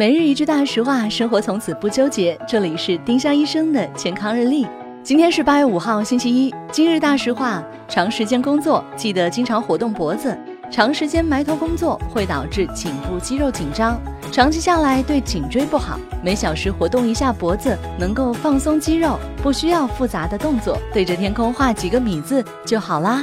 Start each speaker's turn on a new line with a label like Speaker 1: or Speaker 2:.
Speaker 1: 每日一句大实话，生活从此不纠结。这里是丁香医生的健康日历。今天是八月五号，星期一。今日大实话：长时间工作，记得经常活动脖子。长时间埋头工作会导致颈部肌肉紧张，长期下来对颈椎不好。每小时活动一下脖子，能够放松肌肉，不需要复杂的动作，对着天空画几个米字就好啦。